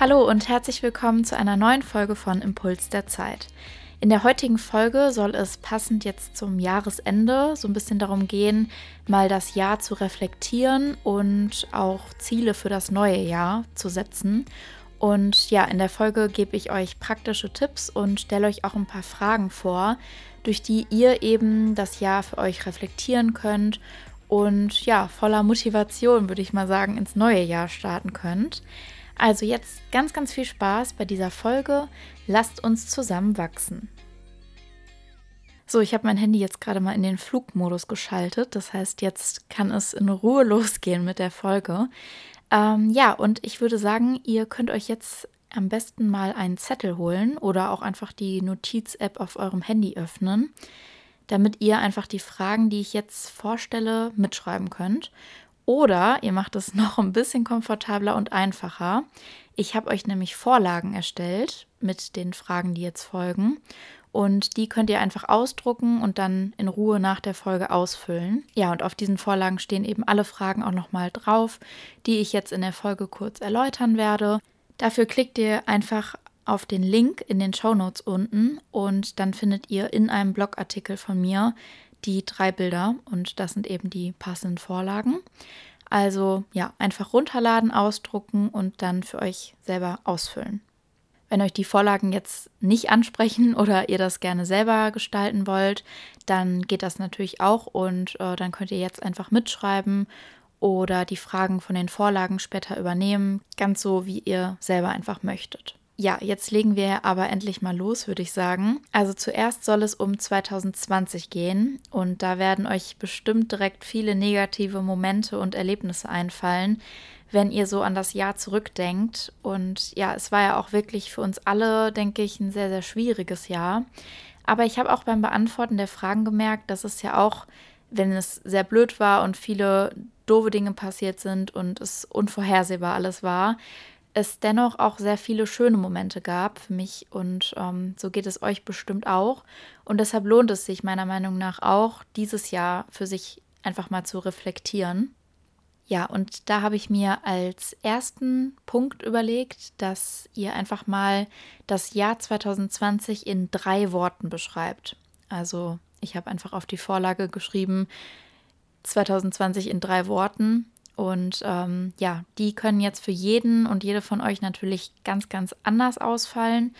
Hallo und herzlich willkommen zu einer neuen Folge von Impuls der Zeit. In der heutigen Folge soll es passend jetzt zum Jahresende so ein bisschen darum gehen, mal das Jahr zu reflektieren und auch Ziele für das neue Jahr zu setzen. Und ja, in der Folge gebe ich euch praktische Tipps und stelle euch auch ein paar Fragen vor, durch die ihr eben das Jahr für euch reflektieren könnt und ja, voller Motivation, würde ich mal sagen, ins neue Jahr starten könnt. Also jetzt ganz, ganz viel Spaß bei dieser Folge. Lasst uns zusammen wachsen. So, ich habe mein Handy jetzt gerade mal in den Flugmodus geschaltet. Das heißt, jetzt kann es in Ruhe losgehen mit der Folge. Ähm, ja, und ich würde sagen, ihr könnt euch jetzt am besten mal einen Zettel holen oder auch einfach die Notiz-App auf eurem Handy öffnen, damit ihr einfach die Fragen, die ich jetzt vorstelle, mitschreiben könnt. Oder ihr macht es noch ein bisschen komfortabler und einfacher. Ich habe euch nämlich Vorlagen erstellt mit den Fragen, die jetzt folgen. Und die könnt ihr einfach ausdrucken und dann in Ruhe nach der Folge ausfüllen. Ja, und auf diesen Vorlagen stehen eben alle Fragen auch nochmal drauf, die ich jetzt in der Folge kurz erläutern werde. Dafür klickt ihr einfach auf den Link in den Show Notes unten und dann findet ihr in einem Blogartikel von mir die drei Bilder und das sind eben die passenden Vorlagen. Also ja, einfach runterladen, ausdrucken und dann für euch selber ausfüllen. Wenn euch die Vorlagen jetzt nicht ansprechen oder ihr das gerne selber gestalten wollt, dann geht das natürlich auch und äh, dann könnt ihr jetzt einfach mitschreiben oder die Fragen von den Vorlagen später übernehmen, ganz so wie ihr selber einfach möchtet. Ja, jetzt legen wir aber endlich mal los, würde ich sagen. Also zuerst soll es um 2020 gehen und da werden euch bestimmt direkt viele negative Momente und Erlebnisse einfallen, wenn ihr so an das Jahr zurückdenkt. Und ja, es war ja auch wirklich für uns alle, denke ich, ein sehr, sehr schwieriges Jahr. Aber ich habe auch beim Beantworten der Fragen gemerkt, dass es ja auch, wenn es sehr blöd war und viele doofe Dinge passiert sind und es unvorhersehbar alles war, es dennoch auch sehr viele schöne Momente gab für mich und ähm, so geht es euch bestimmt auch. Und deshalb lohnt es sich meiner Meinung nach auch, dieses Jahr für sich einfach mal zu reflektieren. Ja, und da habe ich mir als ersten Punkt überlegt, dass ihr einfach mal das Jahr 2020 in drei Worten beschreibt. Also ich habe einfach auf die Vorlage geschrieben, 2020 in drei Worten und ähm, ja, die können jetzt für jeden und jede von euch natürlich ganz, ganz anders ausfallen.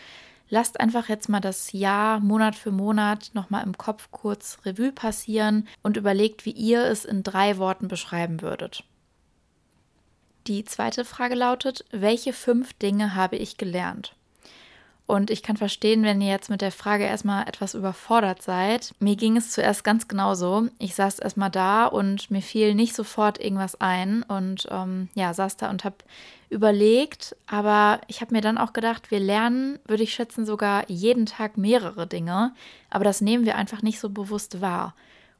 Lasst einfach jetzt mal das Jahr Monat für Monat nochmal im Kopf kurz Revue passieren und überlegt, wie ihr es in drei Worten beschreiben würdet. Die zweite Frage lautet, welche fünf Dinge habe ich gelernt? Und ich kann verstehen, wenn ihr jetzt mit der Frage erstmal etwas überfordert seid. Mir ging es zuerst ganz genauso. Ich saß erstmal da und mir fiel nicht sofort irgendwas ein und ähm, ja, saß da und habe überlegt. Aber ich habe mir dann auch gedacht, wir lernen, würde ich schätzen, sogar jeden Tag mehrere Dinge. Aber das nehmen wir einfach nicht so bewusst wahr.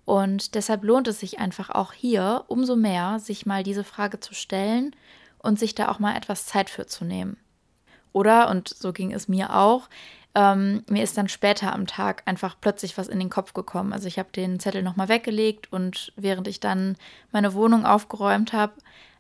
Und deshalb lohnt es sich einfach auch hier umso mehr, sich mal diese Frage zu stellen und sich da auch mal etwas Zeit für zu nehmen. Oder, und so ging es mir auch, ähm, mir ist dann später am Tag einfach plötzlich was in den Kopf gekommen. Also ich habe den Zettel nochmal weggelegt und während ich dann meine Wohnung aufgeräumt habe,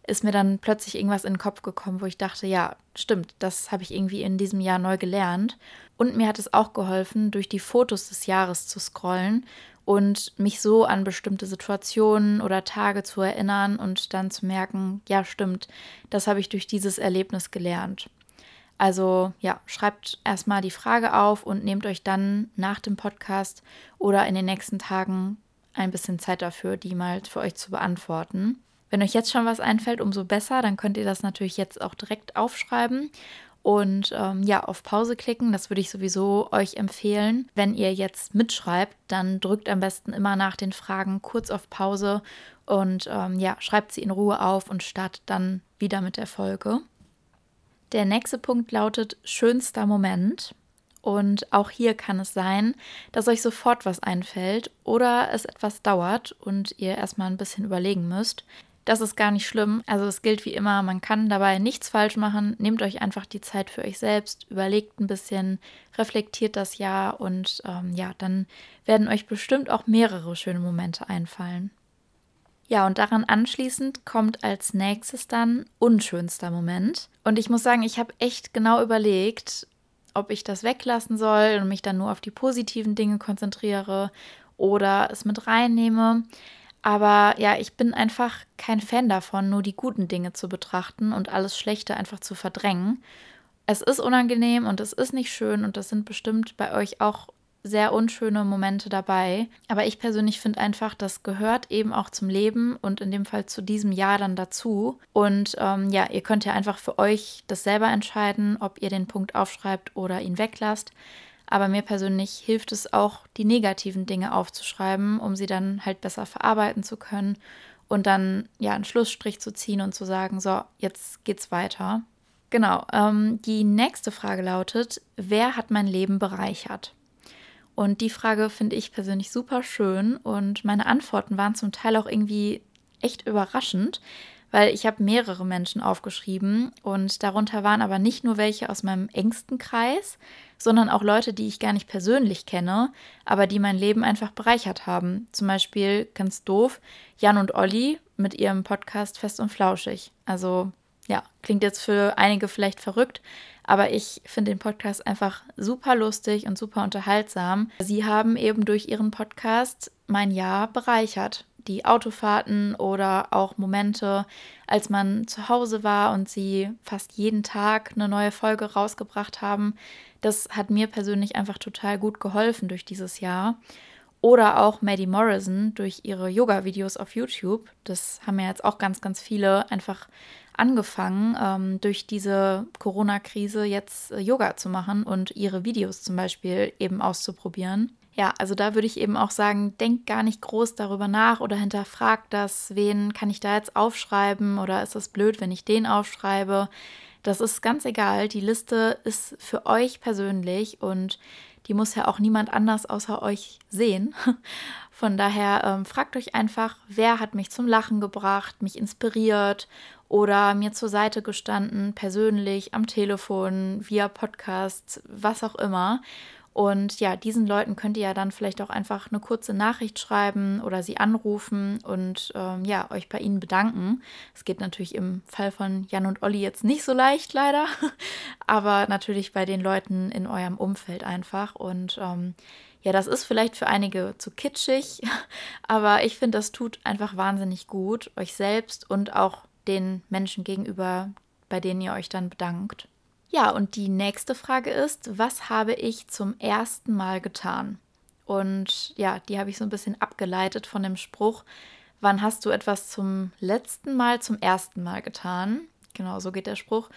ist mir dann plötzlich irgendwas in den Kopf gekommen, wo ich dachte, ja, stimmt, das habe ich irgendwie in diesem Jahr neu gelernt. Und mir hat es auch geholfen, durch die Fotos des Jahres zu scrollen und mich so an bestimmte Situationen oder Tage zu erinnern und dann zu merken, ja, stimmt, das habe ich durch dieses Erlebnis gelernt. Also ja, schreibt erstmal die Frage auf und nehmt euch dann nach dem Podcast oder in den nächsten Tagen ein bisschen Zeit dafür, die mal für euch zu beantworten. Wenn euch jetzt schon was einfällt, umso besser, dann könnt ihr das natürlich jetzt auch direkt aufschreiben und ähm, ja, auf Pause klicken. Das würde ich sowieso euch empfehlen. Wenn ihr jetzt mitschreibt, dann drückt am besten immer nach den Fragen kurz auf Pause und ähm, ja, schreibt sie in Ruhe auf und startet dann wieder mit der Folge. Der nächste Punkt lautet schönster Moment. Und auch hier kann es sein, dass euch sofort was einfällt oder es etwas dauert und ihr erstmal ein bisschen überlegen müsst. Das ist gar nicht schlimm. Also es gilt wie immer, man kann dabei nichts falsch machen. Nehmt euch einfach die Zeit für euch selbst, überlegt ein bisschen, reflektiert das Jahr und ähm, ja, dann werden euch bestimmt auch mehrere schöne Momente einfallen. Ja, und daran anschließend kommt als nächstes dann unschönster Moment. Und ich muss sagen, ich habe echt genau überlegt, ob ich das weglassen soll und mich dann nur auf die positiven Dinge konzentriere oder es mit reinnehme. Aber ja, ich bin einfach kein Fan davon, nur die guten Dinge zu betrachten und alles Schlechte einfach zu verdrängen. Es ist unangenehm und es ist nicht schön und das sind bestimmt bei euch auch sehr unschöne Momente dabei. Aber ich persönlich finde einfach, das gehört eben auch zum Leben und in dem Fall zu diesem Jahr dann dazu. Und ähm, ja, ihr könnt ja einfach für euch das selber entscheiden, ob ihr den Punkt aufschreibt oder ihn weglasst. Aber mir persönlich hilft es auch, die negativen Dinge aufzuschreiben, um sie dann halt besser verarbeiten zu können und dann ja einen Schlussstrich zu ziehen und zu sagen, so, jetzt geht's weiter. Genau, ähm, die nächste Frage lautet, wer hat mein Leben bereichert? Und die Frage finde ich persönlich super schön und meine Antworten waren zum Teil auch irgendwie echt überraschend, weil ich habe mehrere Menschen aufgeschrieben und darunter waren aber nicht nur welche aus meinem engsten Kreis, sondern auch Leute, die ich gar nicht persönlich kenne, aber die mein Leben einfach bereichert haben. Zum Beispiel, ganz doof, Jan und Olli mit ihrem Podcast Fest und Flauschig. Also ja, klingt jetzt für einige vielleicht verrückt, aber ich finde den Podcast einfach super lustig und super unterhaltsam. Sie haben eben durch ihren Podcast mein Jahr bereichert die Autofahrten oder auch Momente, als man zu Hause war und sie fast jeden Tag eine neue Folge rausgebracht haben. Das hat mir persönlich einfach total gut geholfen durch dieses Jahr. Oder auch Maddie Morrison durch ihre Yoga-Videos auf YouTube. Das haben ja jetzt auch ganz, ganz viele einfach angefangen, ähm, durch diese Corona-Krise jetzt äh, Yoga zu machen und ihre Videos zum Beispiel eben auszuprobieren ja, also da würde ich eben auch sagen, denk gar nicht groß darüber nach oder hinterfrag das, wen kann ich da jetzt aufschreiben oder ist es blöd, wenn ich den aufschreibe. Das ist ganz egal. Die Liste ist für euch persönlich und die muss ja auch niemand anders außer euch sehen. Von daher ähm, fragt euch einfach, wer hat mich zum Lachen gebracht, mich inspiriert oder mir zur Seite gestanden, persönlich, am Telefon, via Podcast, was auch immer. Und ja, diesen Leuten könnt ihr ja dann vielleicht auch einfach eine kurze Nachricht schreiben oder sie anrufen und ähm, ja, euch bei ihnen bedanken. Es geht natürlich im Fall von Jan und Olli jetzt nicht so leicht, leider, aber natürlich bei den Leuten in eurem Umfeld einfach. Und ähm, ja, das ist vielleicht für einige zu kitschig, aber ich finde, das tut einfach wahnsinnig gut, euch selbst und auch den Menschen gegenüber, bei denen ihr euch dann bedankt. Ja, und die nächste Frage ist, was habe ich zum ersten Mal getan? Und ja, die habe ich so ein bisschen abgeleitet von dem Spruch, wann hast du etwas zum letzten Mal, zum ersten Mal getan? Genau, so geht der Spruch.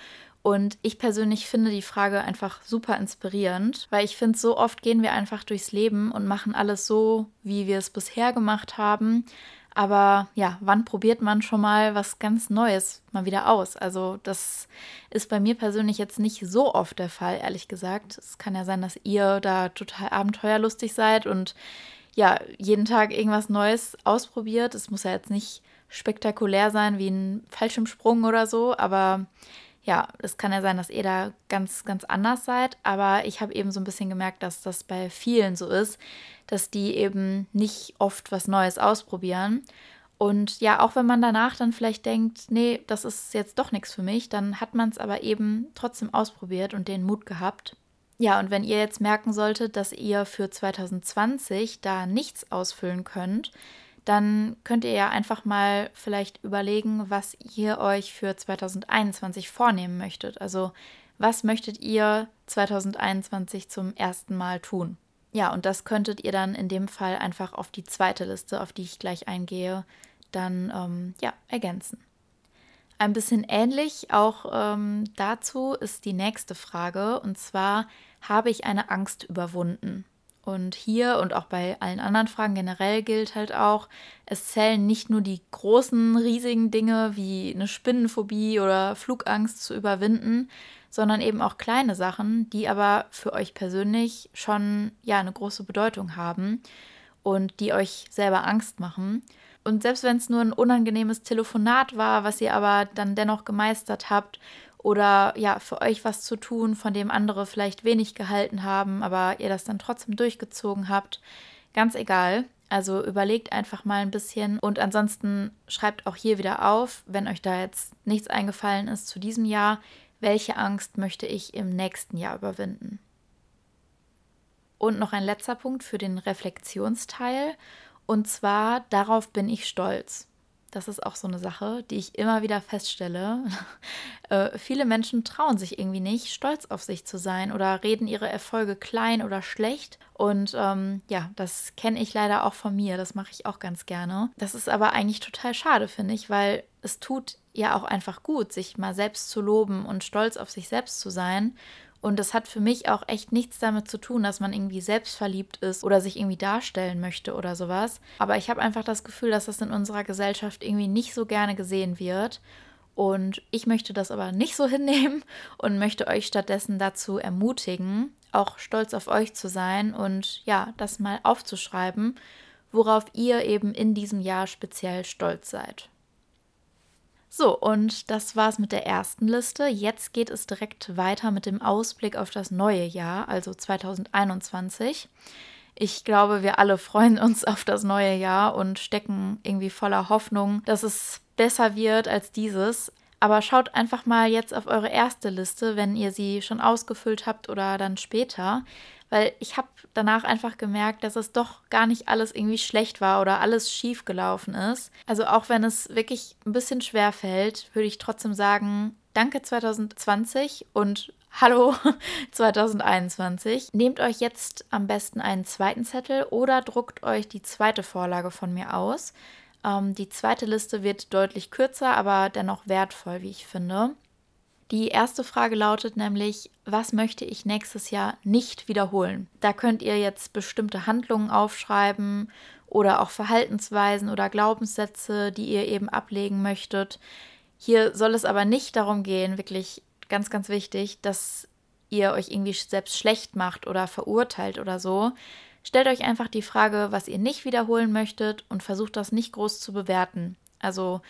Und ich persönlich finde die Frage einfach super inspirierend, weil ich finde, so oft gehen wir einfach durchs Leben und machen alles so, wie wir es bisher gemacht haben, aber ja, wann probiert man schon mal was ganz Neues mal wieder aus? Also das ist bei mir persönlich jetzt nicht so oft der Fall, ehrlich gesagt. Es kann ja sein, dass ihr da total abenteuerlustig seid und ja, jeden Tag irgendwas Neues ausprobiert. Es muss ja jetzt nicht spektakulär sein wie ein Fallschirmsprung oder so, aber ja, es kann ja sein, dass ihr da ganz, ganz anders seid, aber ich habe eben so ein bisschen gemerkt, dass das bei vielen so ist, dass die eben nicht oft was Neues ausprobieren. Und ja, auch wenn man danach dann vielleicht denkt, nee, das ist jetzt doch nichts für mich, dann hat man es aber eben trotzdem ausprobiert und den Mut gehabt. Ja, und wenn ihr jetzt merken solltet, dass ihr für 2020 da nichts ausfüllen könnt, dann könnt ihr ja einfach mal vielleicht überlegen, was ihr euch für 2021 vornehmen möchtet. Also was möchtet ihr 2021 zum ersten Mal tun? Ja, und das könntet ihr dann in dem Fall einfach auf die zweite Liste, auf die ich gleich eingehe, dann ähm, ja, ergänzen. Ein bisschen ähnlich auch ähm, dazu ist die nächste Frage, und zwar, habe ich eine Angst überwunden? Und hier und auch bei allen anderen Fragen generell gilt halt auch, es zählen nicht nur die großen, riesigen Dinge wie eine Spinnenphobie oder Flugangst zu überwinden, sondern eben auch kleine Sachen, die aber für euch persönlich schon ja eine große Bedeutung haben und die euch selber Angst machen. Und selbst wenn es nur ein unangenehmes Telefonat war, was ihr aber dann dennoch gemeistert habt oder ja, für euch was zu tun, von dem andere vielleicht wenig gehalten haben, aber ihr das dann trotzdem durchgezogen habt. Ganz egal. Also überlegt einfach mal ein bisschen und ansonsten schreibt auch hier wieder auf, wenn euch da jetzt nichts eingefallen ist zu diesem Jahr, welche Angst möchte ich im nächsten Jahr überwinden. Und noch ein letzter Punkt für den Reflexionsteil. Und zwar, darauf bin ich stolz. Das ist auch so eine Sache, die ich immer wieder feststelle. äh, viele Menschen trauen sich irgendwie nicht, stolz auf sich zu sein oder reden ihre Erfolge klein oder schlecht. Und ähm, ja, das kenne ich leider auch von mir. Das mache ich auch ganz gerne. Das ist aber eigentlich total schade, finde ich, weil es tut ja auch einfach gut, sich mal selbst zu loben und stolz auf sich selbst zu sein. Und das hat für mich auch echt nichts damit zu tun, dass man irgendwie selbstverliebt ist oder sich irgendwie darstellen möchte oder sowas. Aber ich habe einfach das Gefühl, dass das in unserer Gesellschaft irgendwie nicht so gerne gesehen wird. Und ich möchte das aber nicht so hinnehmen und möchte euch stattdessen dazu ermutigen, auch stolz auf euch zu sein und ja, das mal aufzuschreiben, worauf ihr eben in diesem Jahr speziell stolz seid. So, und das war's mit der ersten Liste. Jetzt geht es direkt weiter mit dem Ausblick auf das neue Jahr, also 2021. Ich glaube, wir alle freuen uns auf das neue Jahr und stecken irgendwie voller Hoffnung, dass es besser wird als dieses. Aber schaut einfach mal jetzt auf eure erste Liste, wenn ihr sie schon ausgefüllt habt oder dann später weil ich habe danach einfach gemerkt, dass es doch gar nicht alles irgendwie schlecht war oder alles schief gelaufen ist. Also auch wenn es wirklich ein bisschen schwer fällt, würde ich trotzdem sagen, danke 2020 und Hallo 2021. Nehmt euch jetzt am besten einen zweiten Zettel oder druckt euch die zweite Vorlage von mir aus. Ähm, die zweite Liste wird deutlich kürzer, aber dennoch wertvoll, wie ich finde. Die erste Frage lautet nämlich, was möchte ich nächstes Jahr nicht wiederholen? Da könnt ihr jetzt bestimmte Handlungen aufschreiben oder auch Verhaltensweisen oder Glaubenssätze, die ihr eben ablegen möchtet. Hier soll es aber nicht darum gehen, wirklich ganz, ganz wichtig, dass ihr euch irgendwie selbst schlecht macht oder verurteilt oder so. Stellt euch einfach die Frage, was ihr nicht wiederholen möchtet und versucht das nicht groß zu bewerten. Also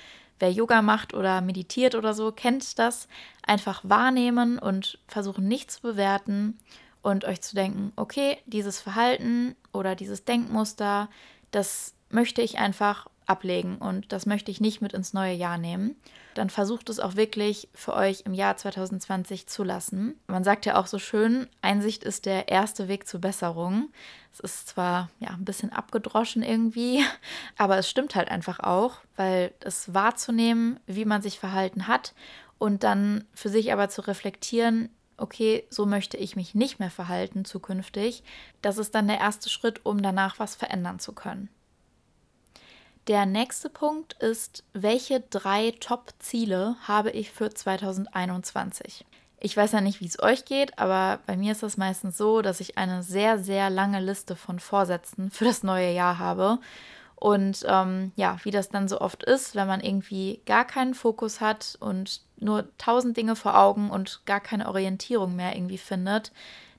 wer Yoga macht oder meditiert oder so, kennt das. Einfach wahrnehmen und versuchen nicht zu bewerten und euch zu denken, okay, dieses Verhalten oder dieses Denkmuster, das möchte ich einfach ablegen und das möchte ich nicht mit ins neue Jahr nehmen. Dann versucht es auch wirklich für euch im Jahr 2020 zu lassen. Man sagt ja auch so schön, Einsicht ist der erste Weg zur Besserung. Es ist zwar ja ein bisschen abgedroschen irgendwie, aber es stimmt halt einfach auch, weil es wahrzunehmen, wie man sich verhalten hat und dann für sich aber zu reflektieren, okay, so möchte ich mich nicht mehr verhalten zukünftig, das ist dann der erste Schritt, um danach was verändern zu können. Der nächste Punkt ist, welche drei Top-Ziele habe ich für 2021? Ich weiß ja nicht, wie es euch geht, aber bei mir ist es meistens so, dass ich eine sehr, sehr lange Liste von Vorsätzen für das neue Jahr habe. Und ähm, ja, wie das dann so oft ist, wenn man irgendwie gar keinen Fokus hat und nur tausend Dinge vor Augen und gar keine Orientierung mehr irgendwie findet,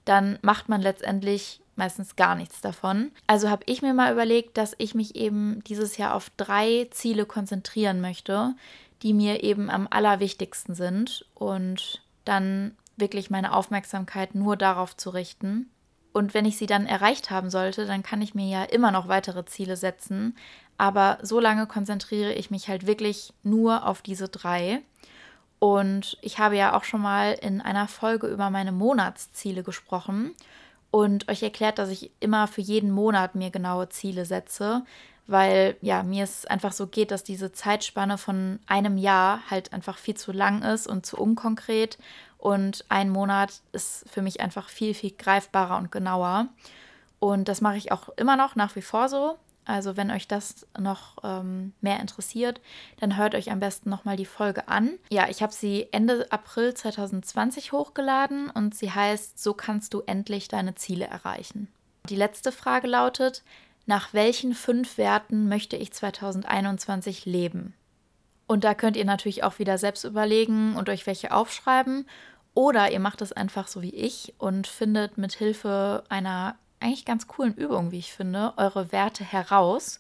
dann macht man letztendlich meistens gar nichts davon. Also habe ich mir mal überlegt, dass ich mich eben dieses Jahr auf drei Ziele konzentrieren möchte, die mir eben am allerwichtigsten sind und dann wirklich meine Aufmerksamkeit nur darauf zu richten. Und wenn ich sie dann erreicht haben sollte, dann kann ich mir ja immer noch weitere Ziele setzen. Aber so lange konzentriere ich mich halt wirklich nur auf diese drei. Und ich habe ja auch schon mal in einer Folge über meine Monatsziele gesprochen und euch erklärt, dass ich immer für jeden Monat mir genaue Ziele setze, weil ja, mir es einfach so geht, dass diese Zeitspanne von einem Jahr halt einfach viel zu lang ist und zu unkonkret und ein Monat ist für mich einfach viel, viel greifbarer und genauer. Und das mache ich auch immer noch nach wie vor so. Also wenn euch das noch ähm, mehr interessiert, dann hört euch am besten nochmal die Folge an. Ja, ich habe sie Ende April 2020 hochgeladen und sie heißt, so kannst du endlich deine Ziele erreichen. Die letzte Frage lautet, nach welchen fünf Werten möchte ich 2021 leben? Und da könnt ihr natürlich auch wieder selbst überlegen und euch welche aufschreiben. Oder ihr macht es einfach so wie ich und findet mit Hilfe einer eigentlich ganz coolen Übung, wie ich finde, eure Werte heraus.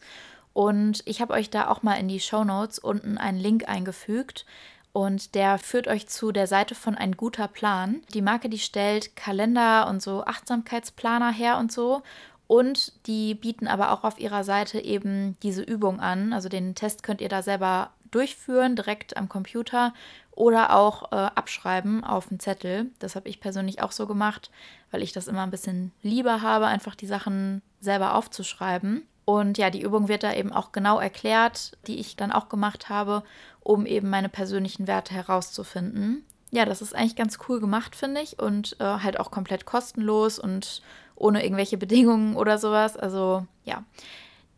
Und ich habe euch da auch mal in die Show Notes unten einen Link eingefügt. Und der führt euch zu der Seite von Ein guter Plan. Die Marke, die stellt Kalender und so Achtsamkeitsplaner her und so. Und die bieten aber auch auf ihrer Seite eben diese Übung an. Also den Test könnt ihr da selber durchführen, direkt am Computer oder auch äh, abschreiben auf einen Zettel. Das habe ich persönlich auch so gemacht, weil ich das immer ein bisschen lieber habe, einfach die Sachen selber aufzuschreiben. Und ja, die Übung wird da eben auch genau erklärt, die ich dann auch gemacht habe, um eben meine persönlichen Werte herauszufinden. Ja, das ist eigentlich ganz cool gemacht, finde ich. Und äh, halt auch komplett kostenlos und ohne irgendwelche Bedingungen oder sowas. Also ja,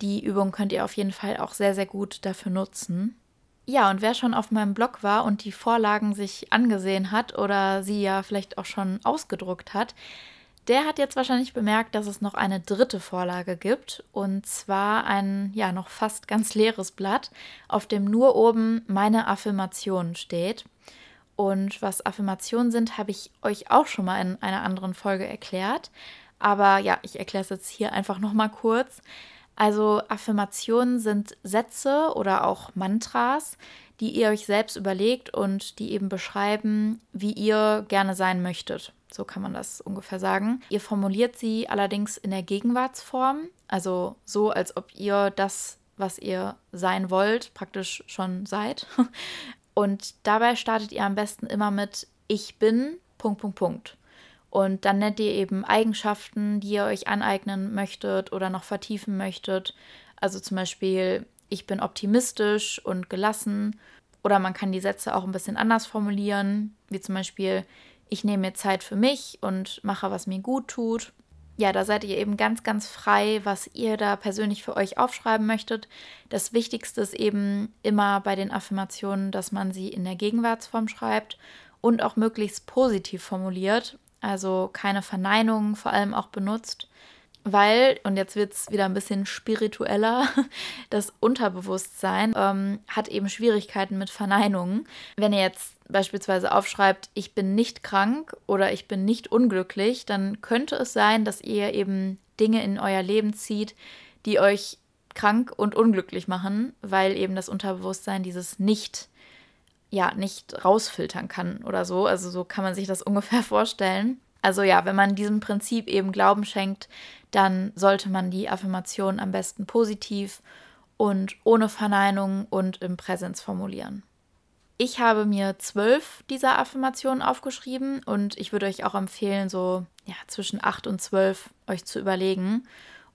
die Übung könnt ihr auf jeden Fall auch sehr, sehr gut dafür nutzen. Ja, und wer schon auf meinem Blog war und die Vorlagen sich angesehen hat oder sie ja vielleicht auch schon ausgedruckt hat, der hat jetzt wahrscheinlich bemerkt, dass es noch eine dritte Vorlage gibt. Und zwar ein, ja, noch fast ganz leeres Blatt, auf dem nur oben meine Affirmationen steht. Und was Affirmationen sind, habe ich euch auch schon mal in einer anderen Folge erklärt. Aber ja, ich erkläre es jetzt hier einfach nochmal kurz. Also Affirmationen sind Sätze oder auch Mantras, die ihr euch selbst überlegt und die eben beschreiben, wie ihr gerne sein möchtet. So kann man das ungefähr sagen. Ihr formuliert sie allerdings in der Gegenwartsform, also so, als ob ihr das, was ihr sein wollt, praktisch schon seid. Und dabei startet ihr am besten immer mit Ich bin, Punkt, Punkt, Punkt. Und dann nennt ihr eben Eigenschaften, die ihr euch aneignen möchtet oder noch vertiefen möchtet. Also zum Beispiel, ich bin optimistisch und gelassen. Oder man kann die Sätze auch ein bisschen anders formulieren, wie zum Beispiel, ich nehme mir Zeit für mich und mache, was mir gut tut. Ja, da seid ihr eben ganz, ganz frei, was ihr da persönlich für euch aufschreiben möchtet. Das Wichtigste ist eben immer bei den Affirmationen, dass man sie in der Gegenwartsform schreibt und auch möglichst positiv formuliert, also keine Verneinungen vor allem auch benutzt, weil, und jetzt wird es wieder ein bisschen spiritueller, das Unterbewusstsein ähm, hat eben Schwierigkeiten mit Verneinungen. Wenn ihr jetzt beispielsweise aufschreibt, ich bin nicht krank oder ich bin nicht unglücklich, dann könnte es sein, dass ihr eben Dinge in euer Leben zieht, die euch krank und unglücklich machen, weil eben das Unterbewusstsein dieses nicht ja nicht rausfiltern kann oder so. Also so kann man sich das ungefähr vorstellen. Also ja, wenn man diesem Prinzip eben Glauben schenkt, dann sollte man die Affirmation am besten positiv und ohne Verneinung und im Präsens formulieren. Ich habe mir zwölf dieser Affirmationen aufgeschrieben und ich würde euch auch empfehlen, so ja, zwischen acht und zwölf euch zu überlegen.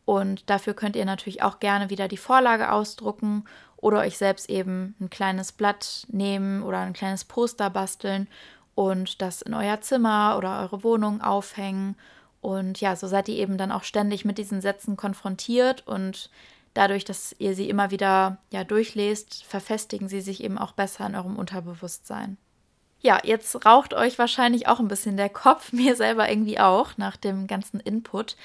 Und dafür könnt ihr natürlich auch gerne wieder die Vorlage ausdrucken oder euch selbst eben ein kleines Blatt nehmen oder ein kleines Poster basteln und das in euer Zimmer oder eure Wohnung aufhängen. Und ja, so seid ihr eben dann auch ständig mit diesen Sätzen konfrontiert und dadurch, dass ihr sie immer wieder ja durchlest, verfestigen sie sich eben auch besser in eurem Unterbewusstsein. Ja, jetzt raucht euch wahrscheinlich auch ein bisschen der Kopf, mir selber irgendwie auch nach dem ganzen Input.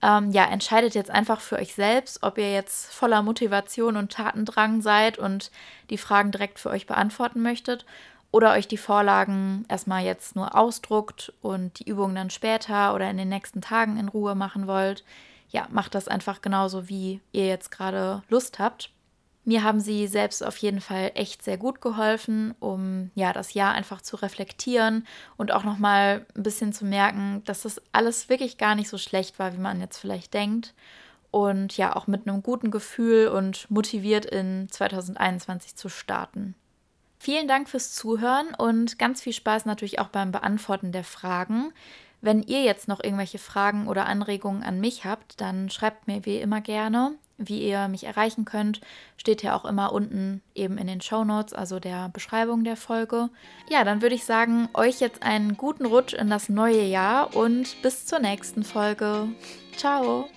Ähm, ja, entscheidet jetzt einfach für euch selbst, ob ihr jetzt voller Motivation und Tatendrang seid und die Fragen direkt für euch beantworten möchtet oder euch die Vorlagen erstmal jetzt nur ausdruckt und die Übungen dann später oder in den nächsten Tagen in Ruhe machen wollt. Ja, macht das einfach genauso, wie ihr jetzt gerade Lust habt. Mir haben sie selbst auf jeden Fall echt sehr gut geholfen, um ja das Jahr einfach zu reflektieren und auch noch mal ein bisschen zu merken, dass das alles wirklich gar nicht so schlecht war, wie man jetzt vielleicht denkt und ja auch mit einem guten Gefühl und motiviert in 2021 zu starten. Vielen Dank fürs Zuhören und ganz viel Spaß natürlich auch beim Beantworten der Fragen. Wenn ihr jetzt noch irgendwelche Fragen oder Anregungen an mich habt, dann schreibt mir wie immer gerne. Wie ihr mich erreichen könnt, steht ja auch immer unten eben in den Show Notes, also der Beschreibung der Folge. Ja, dann würde ich sagen, euch jetzt einen guten Rutsch in das neue Jahr und bis zur nächsten Folge. Ciao!